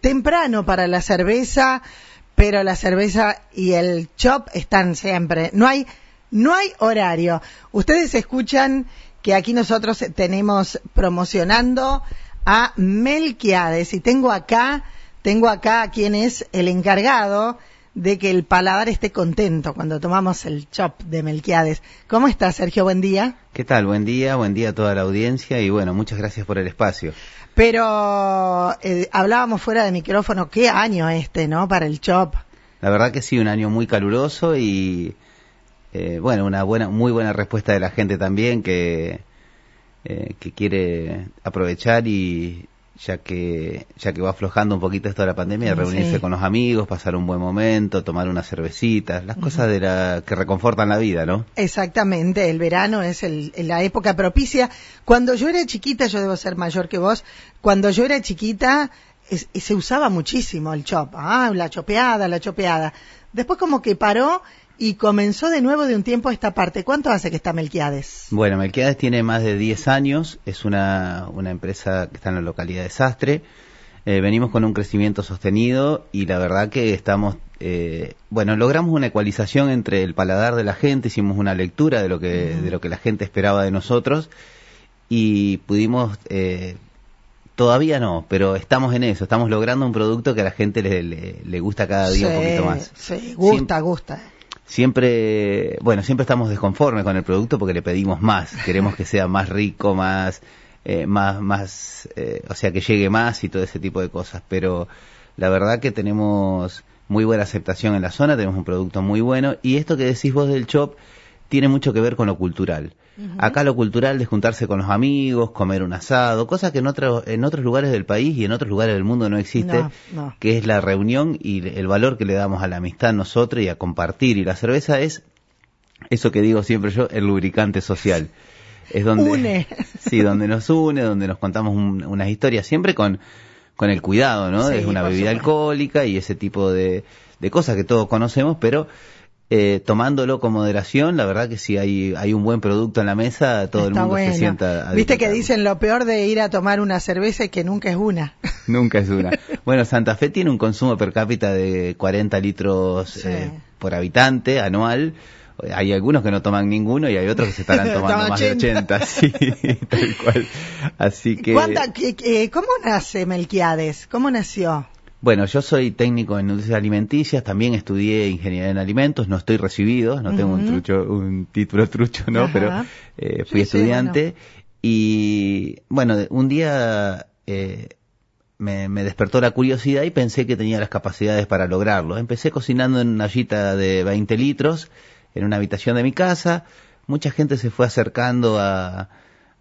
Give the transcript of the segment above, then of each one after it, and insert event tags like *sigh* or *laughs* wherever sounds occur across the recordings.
temprano para la cerveza, pero la cerveza y el chop están siempre. No hay, no hay horario. Ustedes escuchan que aquí nosotros tenemos promocionando a Melquiades y tengo acá, tengo acá a quien es el encargado de que el paladar esté contento cuando tomamos el chop de Melquiades. ¿Cómo está, Sergio? Buen día. ¿Qué tal? Buen día, buen día a toda la audiencia y bueno, muchas gracias por el espacio. Pero eh, hablábamos fuera de micrófono, qué año este, ¿no? Para el chop. La verdad que sí, un año muy caluroso y eh, bueno, una buena, muy buena respuesta de la gente también que, eh, que quiere aprovechar y, ya que ya que va aflojando un poquito esto de la pandemia, reunirse con los amigos, pasar un buen momento, tomar unas cervecitas, las cosas de la que reconfortan la vida, ¿no? Exactamente, el verano es el, la época propicia. Cuando yo era chiquita, yo debo ser mayor que vos, cuando yo era chiquita se usaba muchísimo el chop, ah, la chopeada, la chopeada. Después como que paró y comenzó de nuevo de un tiempo esta parte. ¿Cuánto hace que está Melquiades? Bueno, Melquiades tiene más de 10 años, es una, una empresa que está en la localidad de Sastre. Eh, venimos con un crecimiento sostenido y la verdad que estamos, eh, bueno, logramos una ecualización entre el paladar de la gente, hicimos una lectura de lo que, de lo que la gente esperaba de nosotros y pudimos, eh, todavía no, pero estamos en eso, estamos logrando un producto que a la gente le, le, gusta cada día un poquito más. Sí, gusta, gusta siempre, bueno, siempre estamos desconformes con el producto porque le pedimos más, *laughs* queremos que sea más rico, más, eh, más, más, eh, o sea, que llegue más y todo ese tipo de cosas, pero la verdad que tenemos muy buena aceptación en la zona, tenemos un producto muy bueno. Y esto que decís vos del shop tiene mucho que ver con lo cultural. Acá lo cultural es juntarse con los amigos, comer un asado, cosa que en, otros en otros lugares del país y en otros lugares del mundo no existe, que es la reunión y el valor que le damos a la amistad nosotros y a compartir. Y la cerveza es, eso que digo siempre yo, el lubricante social. Es donde, une. *laughs* sí, donde nos une, donde nos contamos unas historias, siempre con, con el cuidado, ¿no? es una bebida alcohólica y ese tipo de, de cosas que todos conocemos, pero eh, tomándolo con moderación, la verdad que si hay, hay un buen producto en la mesa, todo el mundo se sienta. Viste que dicen lo peor de ir a tomar una cerveza es que nunca es una. *laughs* nunca es una. bueno, Santa Fe tiene un consumo per cápita de 40 litros eh, por habitante anual. Hay algunos que no toman ninguno y hay otros que se estarán *laughs* tomando más de 80, *laughs* sí, tal cual. Así que. ¿Cómo nace Melquiades? ¿Cómo nació? Bueno, yo soy técnico en industrias alimenticias, también estudié ingeniería en alimentos, no estoy recibido, no tengo un trucho, un título trucho, ¿no? Pero eh, fui estudiante y bueno, un día eh, me, despertó la curiosidad y pensé que tenía las capacidades para lograrlo. Empecé cocinando en una ollita de 20 litros en una habitación de mi casa. Mucha gente se fue acercando a,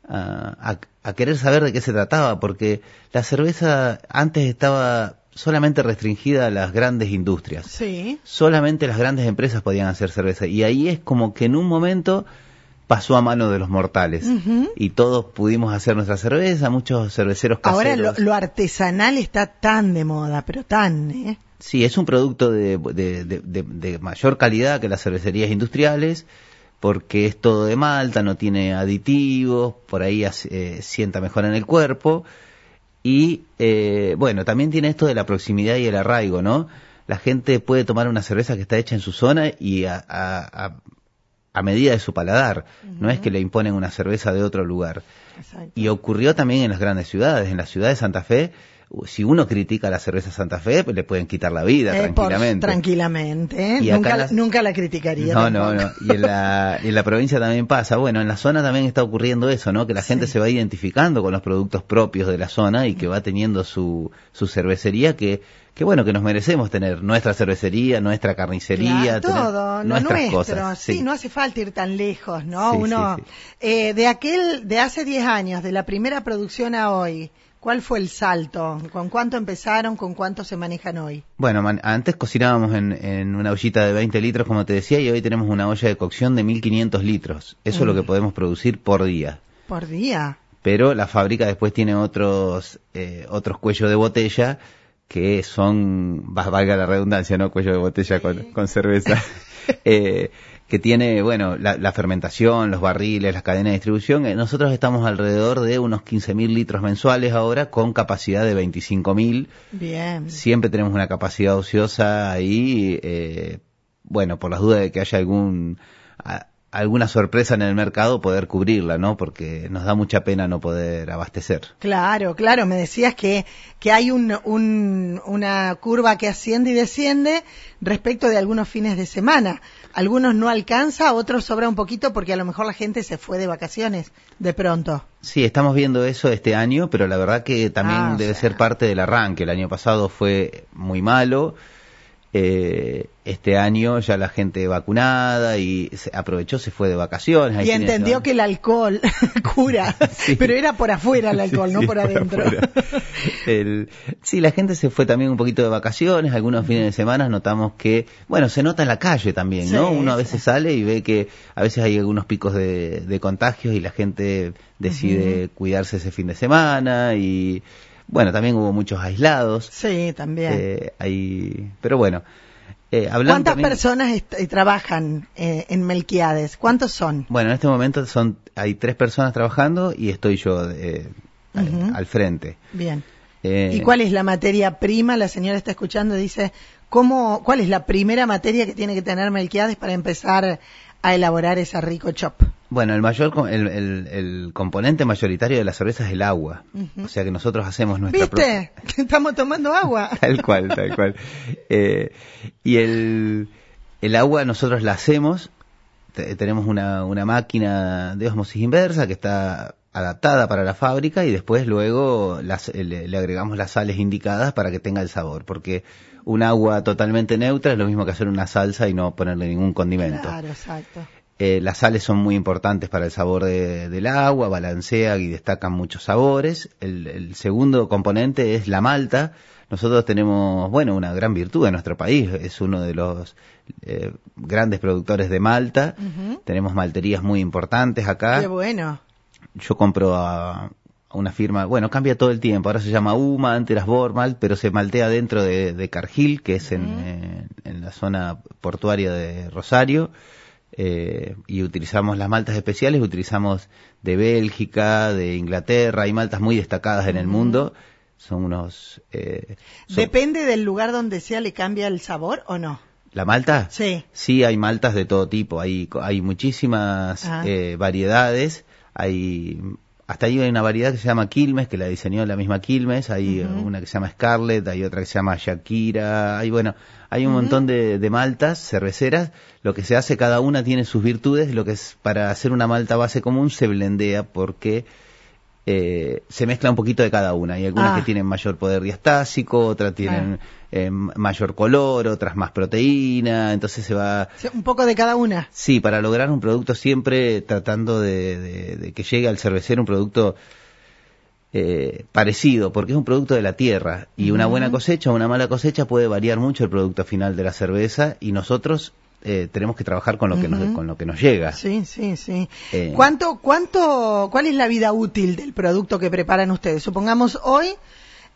a, a querer saber de qué se trataba, porque la cerveza antes estaba solamente restringida a las grandes industrias. Sí. Solamente las grandes empresas podían hacer cerveza. Y ahí es como que en un momento pasó a mano de los mortales. Y todos pudimos hacer nuestra cerveza, muchos cerveceros caseros. Ahora lo, artesanal está tan de moda, pero tan, ¿eh? Sí, es un producto de, de, mayor calidad que las cervecerías industriales, porque es todo de malta, no tiene aditivos, por ahí eh, sienta mejor en el cuerpo y eh, bueno, también tiene esto de la proximidad y el arraigo, ¿no? La gente puede tomar una cerveza que está hecha en su zona y a, a, a medida de su paladar. No es que le imponen una cerveza de otro lugar. Y ocurrió también en las grandes ciudades. En la ciudad de Santa Fe si uno critica la cerveza Santa Fe, pues le pueden quitar la vida eh, tranquilamente. tranquilamente, ¿eh? nunca, nunca, la criticaría. No, no, no. Y en la, en la provincia también pasa. Bueno, en la zona también está ocurriendo eso, ¿no? Que la gente se va identificando con los productos propios de la zona y que va teniendo su, su cervecería que que bueno, que nos merecemos tener nuestra cervecería, nuestra carnicería, todo, nuestras cosas. Sí. no hace falta ir tan lejos, ¿no? Uno, eh, de aquel, de hace 10 años, de la primera producción a hoy, ¿Cuál fue el salto? ¿Con cuánto empezaron? ¿Con cuánto se manejan hoy? Bueno, antes cocinábamos en, una ollita de 20 litros, como te decía, y hoy tenemos una olla de cocción de 1500 litros. Eso es lo que mm. podemos producir por día. ¿Por día? Pero la fábrica después tiene otros, eh, otros cuellos de botella que son, valga la redundancia, ¿no? Cuello de botella con, con cerveza. *laughs* *laughs* eh, que tiene, bueno, la, la, fermentación, los barriles, las cadenas de distribución. Eh, nosotros estamos alrededor de unos 15.000 litros mensuales ahora con capacidad de 25.000. Bien. Siempre tenemos una capacidad ociosa ahí, eh, bueno, por las dudas de que haya algún alguna sorpresa en el mercado poder cubrirla, ¿no? Porque nos da mucha pena no poder abastecer. Claro, claro. Me decías que, que hay un, un, una curva que asciende y desciende respecto de algunos fines de semana. Algunos no alcanza, otros sobra un poquito porque a lo mejor la gente se fue de vacaciones de pronto. Sí, estamos viendo eso este año, pero la verdad que también ah, debe ser parte del arranque. El año pasado fue muy malo eh, este año ya la gente vacunada y se aprovechó, se fue de vacaciones. Y entendió que el alcohol *laughs* cura, *laughs* pero era por afuera el alcohol, no por adentro. sí, la gente se fue también un poquito de vacaciones, algunos fines de semana notamos que, bueno, se nota en la calle también, ¿no? Uno a veces sale y ve que a veces hay algunos picos de, contagios y la gente decide cuidarse ese fin de semana y bueno, también hubo muchos aislados. Sí, también. Eh, pero bueno. Eh, ¿Cuántas personas trabajan eh, en Melquiades? ¿Cuántos son? Bueno, en este momento son hay tres personas trabajando y estoy yo eh, al, frente. Bien. ¿Y cuál es la materia prima? La señora está escuchando y dice, ¿cómo, ¿cuál es la primera materia que tiene que tener Melquiades para empezar a elaborar esa rico chop? Bueno, el mayor, el, el, componente mayoritario de la cerveza es el agua. O sea que nosotros hacemos nuestra ¿Viste? *laughs* Estamos tomando agua. *laughs* tal cual, tal cual. Eh, y el, el agua nosotros la hacemos. tenemos una, una máquina de osmosis inversa que está adaptada para la fábrica y después luego las, le, le, agregamos las sales indicadas para que tenga el sabor, porque un agua totalmente neutra es lo mismo que hacer una salsa y no ponerle ningún condimento. Claro, exacto. Eh, las sales son muy importantes para el sabor del agua, balancean y destacan muchos sabores. El, segundo componente es la malta. Nosotros tenemos, bueno, una gran virtud en nuestro país. Es uno de los eh, grandes productores de malta. Tenemos malterías muy importantes acá. Qué bueno. Yo compro a, una firma, bueno, cambia todo el tiempo. Ahora se llama UMA, antes era Bormalt, pero se maltea dentro de, Cargill, que es en, eh, en la zona portuaria de Rosario eh, y utilizamos las maltas especiales, utilizamos de Bélgica, de Inglaterra, hay maltas muy destacadas en el mundo. Son unos. Eh, ¿Depende del lugar donde sea, le cambia el sabor o no? ¿La malta? Sí. Sí, hay maltas de todo tipo. Hay, hay muchísimas ah. eh, variedades. Hay hasta ahí hay una variedad que se llama Quilmes, que la diseñó la misma Quilmes, hay una que se llama Scarlett, hay otra que se llama Shakira, hay bueno, hay un montón de, de, maltas cerveceras, lo que se hace cada una tiene sus virtudes, lo que es para hacer una malta base común se blendea porque eh, se mezcla un poquito de cada una. Hay algunas que ah. tienen mayor poder diastásico, otras tienen eh, mayor color, otras más proteína, entonces se va... Un poco de cada una. Sí, para lograr un producto siempre tratando de, que llegue al cervecero un producto eh, parecido, porque es un producto de la tierra y una buena cosecha o una mala cosecha puede variar mucho el producto final de la cerveza y nosotros eh, tenemos que trabajar con lo que nos, con lo que nos llega. Sí, sí, sí. Eh, ¿Cuánto, cuánto, cuál es la vida útil del producto que preparan ustedes? Supongamos hoy,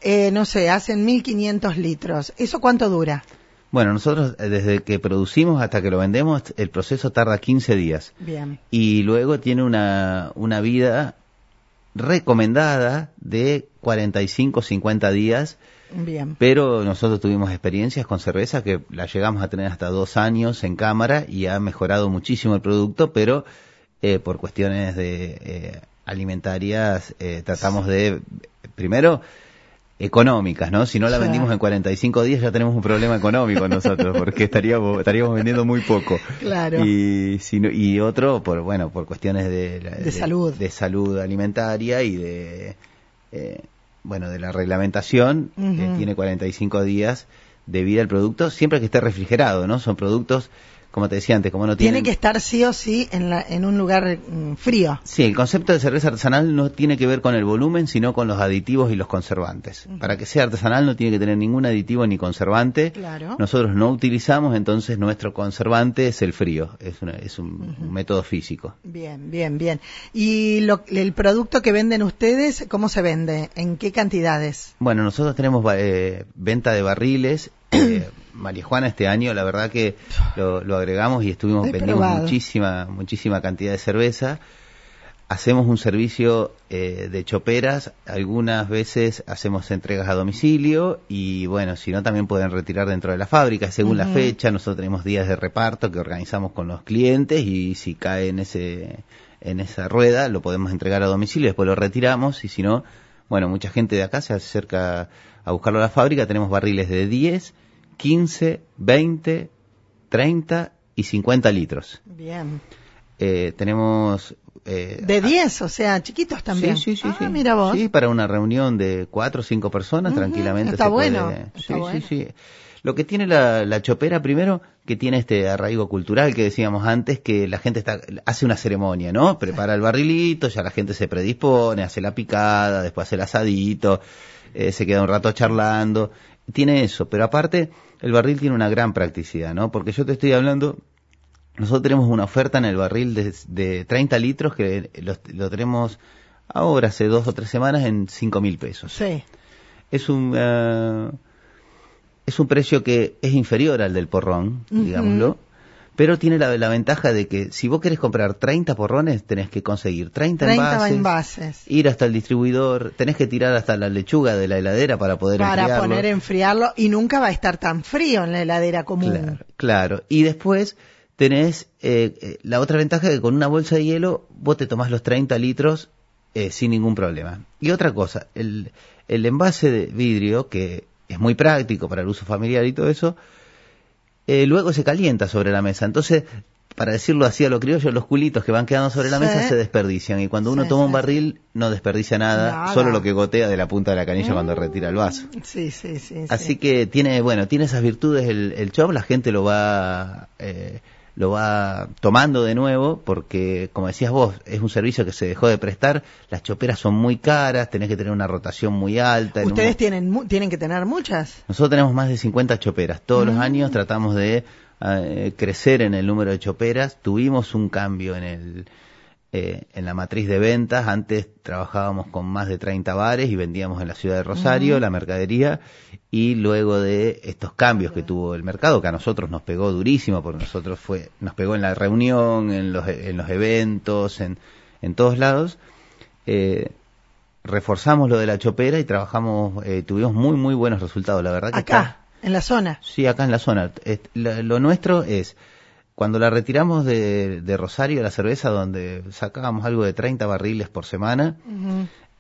eh, no sé, hacen 1500 litros. ¿Eso cuánto dura? Bueno, nosotros desde que producimos hasta que lo vendemos, el proceso tarda 15 días. Bien. Y luego tiene una, una vida recomendada de 45, 50 días Bien. Pero nosotros tuvimos experiencias con cerveza que la llegamos a tener hasta dos años en cámara y ha mejorado muchísimo el producto, pero eh, por cuestiones de eh, alimentarias eh, tratamos de, primero, económicas, ¿no? Si no la vendimos en 45 días ya tenemos un problema económico nosotros, porque estaríamos, estaríamos vendiendo muy poco. Claro. Y, si y otro, por, bueno, por cuestiones de, de, salud. De salud alimentaria y de, eh, bueno, de la reglamentación, que tiene 45 días de vida el producto, siempre que esté refrigerado, ¿no? Son productos como te decía antes, como no tiene... Tiene que estar sí o sí en, la, en un lugar mm, frío. Sí, el concepto de cerveza artesanal no tiene que ver con el volumen, sino con los aditivos y los conservantes. Para que sea artesanal no tiene que tener ningún aditivo ni conservante. Claro. Nosotros no utilizamos, entonces nuestro conservante es el frío, es, es un, método físico. Bien, bien, bien. ¿Y lo, el producto que venden ustedes, cómo se vende? ¿En qué cantidades? Bueno, nosotros tenemos eh, venta de barriles. *clears throat* Eh, María Juana este año, la verdad que lo, lo agregamos y estuvimos, He vendimos probado. muchísima, muchísima cantidad de cerveza. Hacemos un servicio eh, de choperas, algunas veces hacemos entregas a domicilio y bueno, si no también pueden retirar dentro de la fábrica según la fecha. Nosotros tenemos días de reparto que organizamos con los clientes y si cae en ese en esa rueda lo podemos entregar a domicilio, después lo retiramos y si no, bueno, mucha gente de acá se acerca a buscarlo a la fábrica. Tenemos barriles de 10, 15, 20, 30 y 50 litros. Bien. Eh, tenemos eh, De 10, o sea, chiquitos también. Sí, sí, sí, Ah, sí. mira vos. Sí, para una reunión de cuatro o cinco personas, Ujú, tranquilamente está se puede. bueno, Sí, está sí, bueno. sí. Lo que tiene la, la chopera, primero, que tiene este arraigo cultural que decíamos antes, que la gente está, hace una ceremonia, ¿no? Prepara el barrilito, ya la gente se predispone, hace la picada, después hace el asadito, eh, se queda un rato charlando. Tiene eso, pero aparte, el barril tiene una gran practicidad, ¿no? Porque yo te estoy hablando, nosotros tenemos una oferta en el barril de, de 30 litros que lo, lo tenemos ahora, hace dos o tres semanas, en 5 mil pesos. Sí. Es un, eh, es un precio que es inferior al del porrón, digámoslo, pero tiene la, la ventaja de que si vos querés comprar 30 porrones, tenés que conseguir 30, 30 envases, envases. ir hasta el distribuidor, tenés que tirar hasta la lechuga de la heladera para poder Para enfriarlo. poner enfriarlo y nunca va a estar tan frío en la heladera común. Claro, claro. Y después tenés eh, eh, la otra ventaja que con una bolsa de hielo vos te tomás los 30 litros eh, sin ningún problema. Y otra cosa, el, el envase de vidrio, que es muy práctico para el uso familiar y todo eso, eh, luego se calienta sobre la mesa. Entonces, para decirlo así a lo criollo, los culitos que van quedando sobre la Sí. mesa se desperdician. Y cuando uno Sí, toma un barril, no desperdicia nada, Nada. solo lo que gotea de la punta de la canilla cuando retira el vaso. Sí, sí, sí. Así sí. que tiene, bueno, tiene esas virtudes el, el shop, la gente lo va, eh, lo va tomando de nuevo, porque como decías vos, es un servicio que se dejó de prestar, las choperas son muy caras, tenés que tener una rotación muy alta. un- Ustedes tienen, mu- tienen que tener muchas. Nosotros tenemos más de 50 choperas, todos los Mm. años tratamos de eh, crecer en el número de choperas, tuvimos un cambio en el, eh, en la matriz de ventas. Antes trabajábamos con más de 30 bares y vendíamos en la ciudad de Rosario la mercadería. Y luego de estos cambios que tuvo el mercado, que a nosotros nos pegó durísimo, porque nosotros fue, nos pegó en la reunión, en los, en los eventos, en, en todos lados, eh, reforzamos lo de la chopera y trabajamos, eh, tuvimos muy, muy buenos resultados. La verdad que Acá, está- en la zona. Sí, acá en la zona. Lo nuestro es, cuando la retiramos de, de Rosario, la cerveza, donde sacábamos algo de 30 barriles por semana,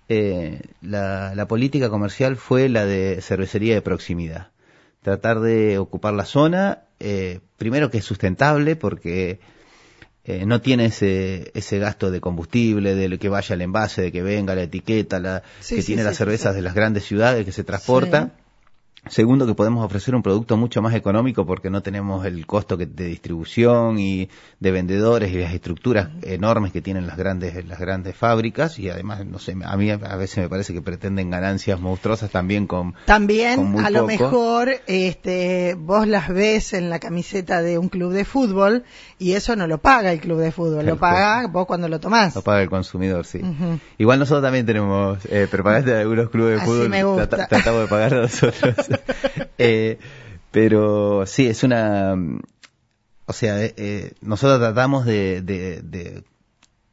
eh, la, la política comercial fue la de cervecería de proximidad. Tratar de ocupar la zona, eh, primero que es sustentable, porque eh, no tiene ese, ese gasto de combustible, de que vaya el envase, de que venga la etiqueta, la, Sí, que sí, tiene sí, las cervezas de las grandes ciudades que se transporta. Segundo, que podemos ofrecer un producto mucho más económico porque no tenemos el costo que- de distribución y de vendedores y las estructuras enormes que tienen las grandes las grandes fábricas y además no sé a mí a veces me parece que pretenden ganancias monstruosas también con con También, muy a lo poco. mejor, este, vos las ves en la camiseta de un club de fútbol y eso no lo paga el club de fútbol, lo paga vos cuando lo tomás. lo paga el consumidor sí igual nosotros también tenemos eh, propaganda de algunos clubes de Así fútbol me gusta. tratamos de pagar nosotros *laughs* *laughs* Eh, pero sí es una o sea, eh, eh, nosotros tratamos de, de, de,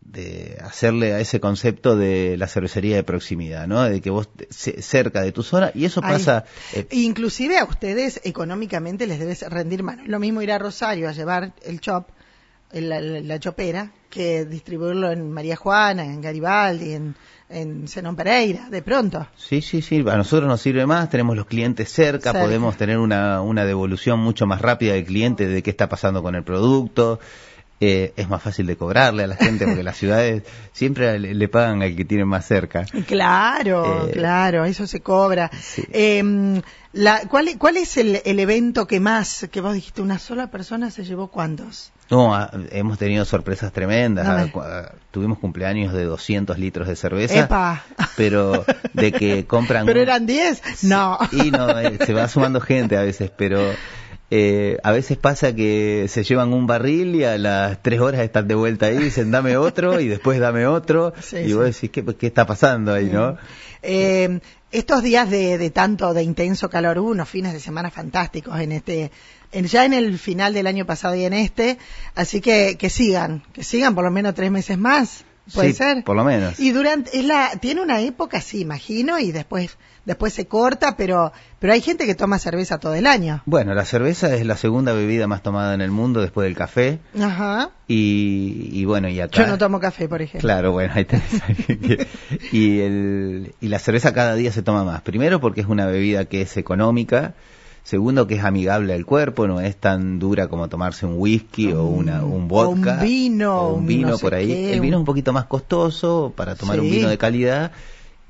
de hacerle a ese concepto de la cervecería de proximidad, ¿no? De que vos cerca de tu zona y eso pasa. eh, Inclusive a ustedes económicamente les debe rendir mano. Lo mismo ir a Rosario a llevar el chop, la, la- la chopera, que distribuirlo en María Juana, en Garibaldi, en, en Zenón Pereira, de pronto. Sí, sí, sí, a nosotros nos sirve más, tenemos los clientes cerca, Cerca. podemos tener una, una devolución mucho más rápida del cliente de qué está pasando con el producto. Eh, es más fácil de cobrarle a la gente porque las *laughs* ciudades siempre le, le pagan al que tiene más cerca. Claro, Eh, claro, eso se cobra. sí. Eh, la, ¿cuál, ¿Cuál es el, el evento que más, que vos dijiste, una sola persona se llevó cuántos? No, ah, hemos tenido sorpresas tremendas. No me- Ah, ah, tuvimos cumpleaños de 200 litros de cerveza, Epa. pero de que *laughs* compran... ¿Pero eran 10? No. Y no, eh, se va sumando gente a veces, pero eh, a veces pasa que se llevan un barril y a las tres horas están de vuelta ahí dicen dame otro y después dame otro *laughs* y vos decís ¿qué, qué está pasando ahí, ¿no? Eh, estos días de, de, tanto de intenso calor hubo unos fines de semana fantásticos en este en, ya en el final del año pasado y en este así que que sigan que sigan por lo menos tres meses más puede sí, ser por lo menos y durante es la tiene una época sí imagino y después después se corta, pero, pero hay gente que toma cerveza todo el año. Bueno, la cerveza es la segunda bebida más tomada en el mundo después del café. Ajá. Y, y bueno, y acá... Yo no tomo café, por ejemplo. Claro, bueno, ahí tenés. *laughs* y, el, y la cerveza cada día se toma más. Primero porque es una bebida que es económica. Segundo, que es amigable al cuerpo, no es tan dura como tomarse un whisky o una, un vodka. O un vino. O un vino no por ahí. Qué, el vino es un poquito más costoso para tomar Sí. un vino de calidad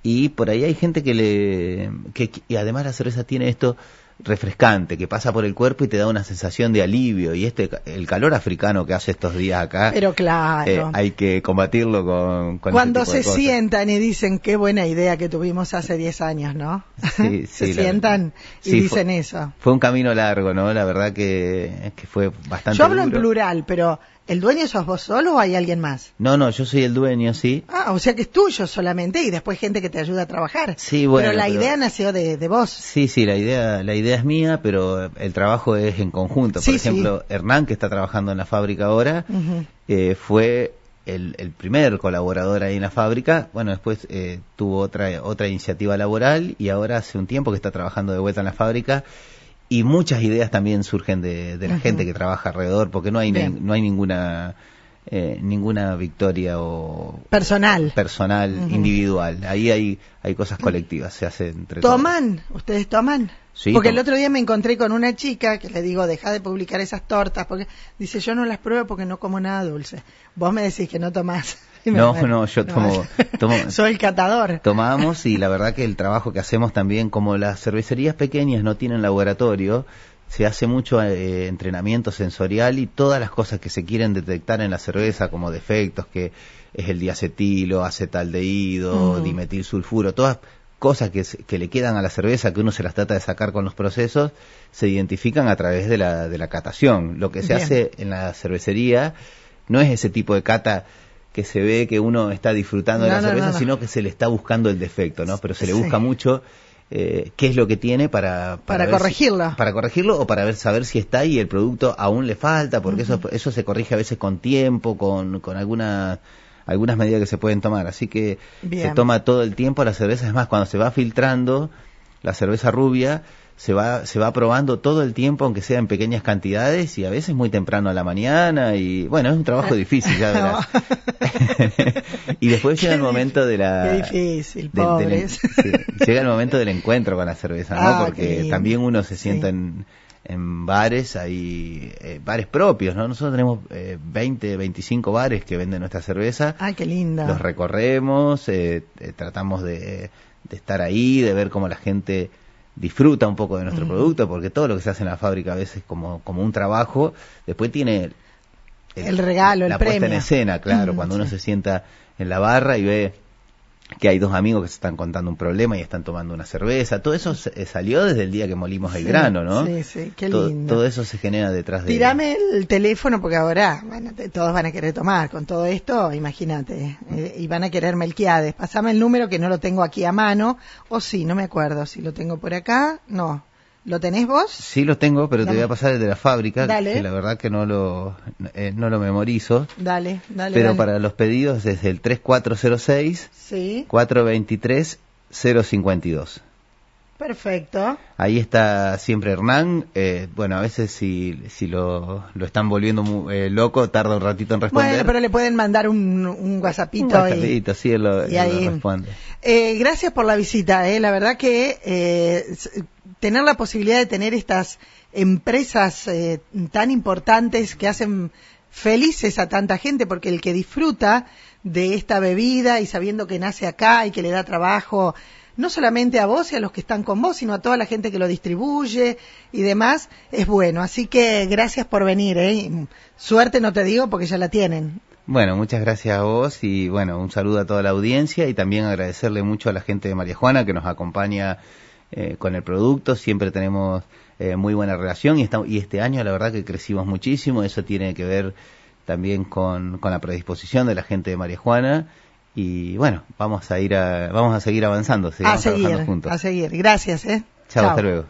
y por ahí hay gente que le que y además la cerveza tiene esto refrescante que pasa por el cuerpo y te da una sensación de alivio y este el calor africano que hace estos días acá Pero claro. eh, hay que combatirlo con, con Cuando se sientan y dicen qué buena idea que tuvimos hace 10 años, ¿no? Sí, *laughs* se sí, la- sientan y sí, dicen fue- eso. fue un camino largo no la verdad que, que fue bastante Yo hablo en plural, pero ¿el dueño sos vos solo o hay alguien más? no no yo soy el dueño sí Ah, o sea que es tuyo solamente y después gente que te ayuda a trabajar. Sí, bueno, Pero la pero- idea nació de, de vos. Sí, sí, la idea, la idea es mía, pero el trabajo es en conjunto. Por Sí, sí. ejemplo, Hernán, que está trabajando en la fábrica ahora, eh, fue el, el primer colaborador ahí en la fábrica. Bueno, después eh, tuvo otra, otra iniciativa laboral y ahora hace un tiempo que está trabajando de vuelta en la fábrica. Y muchas ideas también surgen de, de la gente que trabaja alrededor, porque no hay, ni- no hay ninguna, eh, ninguna victoria o Personal. personal, individual. Ahí hay, hay cosas colectivas, se hace entre todos. ¿Toman? ¿Ustedes toman? Sí, porque tom- el otro día me encontré con una chica que le digo, deja de publicar esas tortas, porque dice, yo no las pruebo porque no como nada dulce. Vos me decís que no tomás. No, no, yo tomo- tomo- *laughs* Soy el catador. tomamos y la verdad que el trabajo que hacemos también, como las cervecerías pequeñas no tienen laboratorio, se hace mucho eh, entrenamiento sensorial y todas las cosas que se quieren detectar en la cerveza como defectos, que es el diacetilo, acetaldehído, Mm. dimetilsulfuro, todas cosas que, que le quedan a la cerveza que uno se las trata de sacar con los procesos, se identifican a través de la, de la catación. Lo que se Bien. hace en la cervecería no es ese tipo de cata que se ve que uno está disfrutando de la no, cerveza, no, no. sino que se le está buscando el defecto, ¿no? Pero se le Sí. busca mucho eh, qué es lo que tiene para Para si- corregirlo. para corregirlo o para ver saber si está y el producto aún le falta, porque eso eso se corrige a veces con tiempo, con con algunas algunas medidas que se pueden tomar, así que Bien. se toma todo el tiempo la cerveza, es más cuando se va filtrando la cerveza rubia se va se va probando todo el tiempo aunque sea en pequeñas cantidades y a veces muy temprano a la mañana y bueno es un trabajo *laughs* difícil ya verás *laughs* y después llega el momento de la Qué difícil, llega el momento del encuentro con la cerveza, ¿no? Ah, Porque también uno se sienta Sí. en, en bares, hay eh, bares propios, ¿no? Nosotros tenemos eh, 20, 25 bares que venden nuestra cerveza, Ay, qué linda. los recorremos, eh, eh, tratamos de, de estar ahí, de ver cómo la gente disfruta un poco de nuestro producto, porque todo lo que se hace en la fábrica a veces como, como un trabajo, después tiene El regalo, el la puesta en escena, claro, cuando uno se sienta en la barra y ve que hay dos amigos que se están contando un problema y están tomando una cerveza, todo eso se- eh, salió desde el día que molimos el Sí, grano, ¿no? Sí, sí, qué todo, lindo. todo eso se genera detrás de Tirame el teléfono porque ahora bueno, te- todos van a querer tomar con todo esto, imagínate, eh, y van a querer Melquiades. Pasame el número que no lo tengo aquí a mano, o sí, no me acuerdo, si lo tengo por acá, no. ¿Lo tenés vos? Sí lo tengo, pero te voy a pasar el de la fábrica, Dale. que la verdad que no lo eh, no lo memorizo, Dale, dale. pero dale. para los pedidos es el 3406 Sí, 423 052. perfecto. Ahí está siempre Hernán. Eh, bueno, a veces si, si lo, lo están volviendo eh, loco, tarda un ratito en responder. Bueno, pero le pueden mandar un, un WhatsAppito. Un y- sí, él lo, y él lo ahí- responde. Gracias por la visita. Eh. La verdad que tener la posibilidad de tener estas empresas eh, tan importantes que hacen felices a tanta gente, porque el que disfruta de esta bebida y sabiendo que nace acá y que le da trabajo no solamente a vos y a los que están con vos, sino a toda la gente que lo distribuye y demás, es bueno. Así que gracias por venir. ¿eh? Suerte no te digo porque ya la tienen. Bueno, muchas gracias a vos y bueno, un saludo a toda la audiencia y también agradecerle mucho a la gente de María Juana que nos acompaña eh, con el producto, siempre tenemos eh, muy buena relación y, estamos, y este año la verdad que crecimos muchísimo, eso tiene que ver también con, con la predisposición de la gente de María Juana y bueno, vamos a ir a, vamos a seguir avanzando, a seguir, juntos. a seguir. Gracias, eh. Chao, hasta luego.